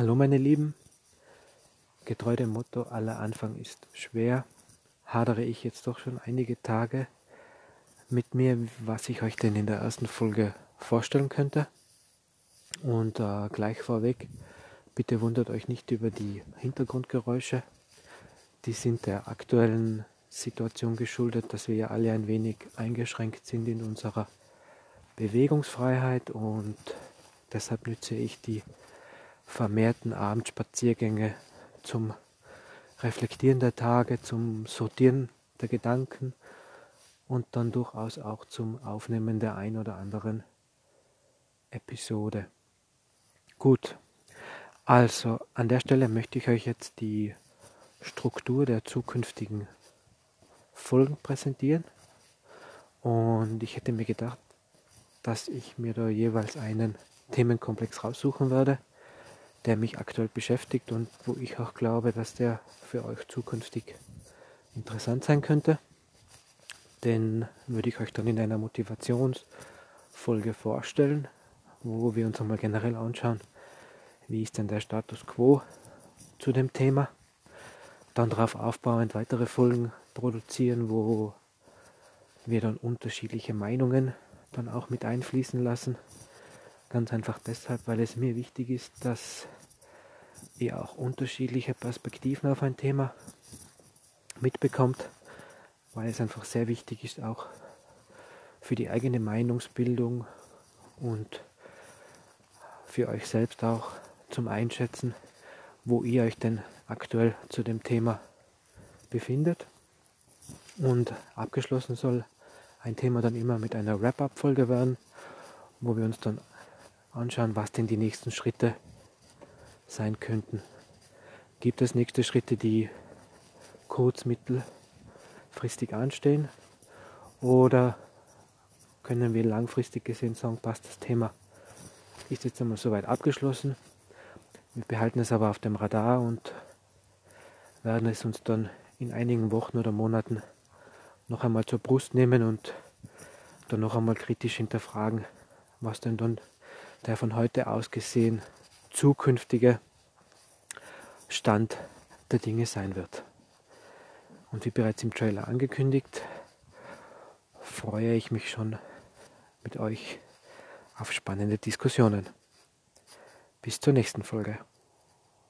Hallo meine Lieben, getreu dem Motto, aller Anfang ist schwer, hadere ich jetzt doch schon einige Tage mit mir, was ich euch denn in der ersten Folge vorstellen könnte. Und äh, gleich vorweg, bitte wundert euch nicht über die Hintergrundgeräusche. Die sind der aktuellen Situation geschuldet, dass wir ja alle ein wenig eingeschränkt sind in unserer Bewegungsfreiheit und deshalb nütze ich die vermehrten Abendspaziergänge zum Reflektieren der Tage, zum Sortieren der Gedanken und dann durchaus auch zum Aufnehmen der ein oder anderen Episode. Gut, also an der Stelle möchte ich euch jetzt die Struktur der zukünftigen Folgen präsentieren und ich hätte mir gedacht, dass ich mir da jeweils einen Themenkomplex raussuchen werde der mich aktuell beschäftigt und wo ich auch glaube, dass der für euch zukünftig interessant sein könnte. Den würde ich euch dann in einer Motivationsfolge vorstellen, wo wir uns einmal generell anschauen, wie ist denn der Status quo zu dem Thema. Dann darauf aufbauend weitere Folgen produzieren, wo wir dann unterschiedliche Meinungen dann auch mit einfließen lassen Ganz einfach deshalb, weil es mir wichtig ist, dass ihr auch unterschiedliche Perspektiven auf ein Thema mitbekommt, weil es einfach sehr wichtig ist, auch für die eigene Meinungsbildung und für euch selbst auch zum Einschätzen, wo ihr euch denn aktuell zu dem Thema befindet. Und abgeschlossen soll ein Thema dann immer mit einer Wrap-up-Folge werden, wo wir uns dann anschauen, was denn die nächsten Schritte sein könnten. Gibt es nächste Schritte, die kurz-, mittelfristig anstehen? Oder können wir langfristig gesehen sagen, passt das Thema ist jetzt einmal soweit abgeschlossen. Wir behalten es aber auf dem Radar und werden es uns dann in einigen Wochen oder Monaten noch einmal zur Brust nehmen und dann noch einmal kritisch hinterfragen, was denn dann der von heute aus gesehen zukünftige Stand der Dinge sein wird. Und wie bereits im Trailer angekündigt, freue ich mich schon mit euch auf spannende Diskussionen. Bis zur nächsten Folge.